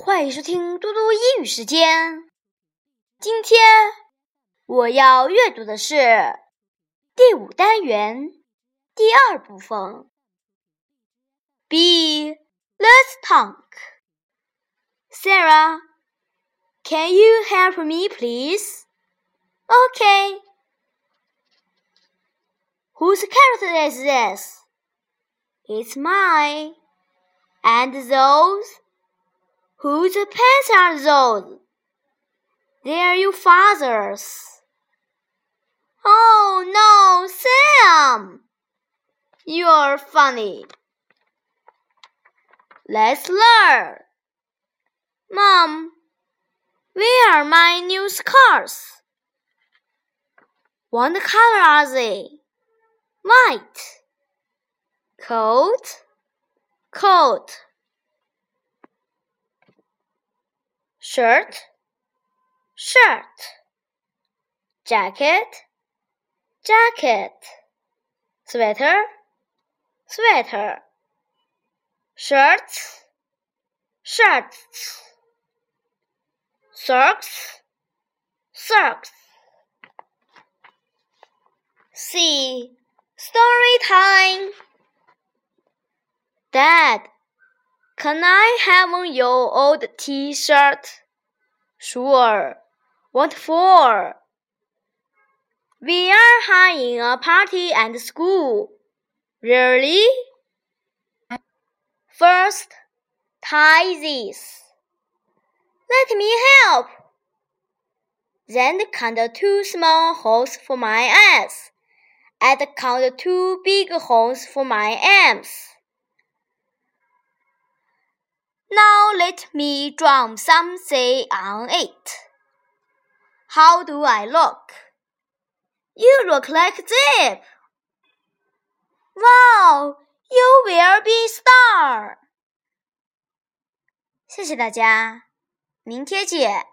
欢迎收听嘟嘟英语时间。今天我要阅读的是第五单元第二部分。B. Let's talk. Sarah, can you help me, please? Okay. Whose character is this? It's mine. And those? Whose pants are those? They're your father's. Oh no, Sam! You're funny. Let's learn. Mom, where are my new scarves? What color are they? White. Coat? Coat. Shirt? Shirt. Jacket? Jacket. Sweater? Sweater. Shirts? Shirts. Socks? Socks. C. Story time. Dad, can I have on your old T-shirt? Sure. What for? We are having a party at school. Really? First, tie this. Let me help. Then count two small holes for my eyes, and count two big holes for my arms. let me draw something on it. How do I look? You look like Zip. Wow, you will be star. 谢谢大家，明天见。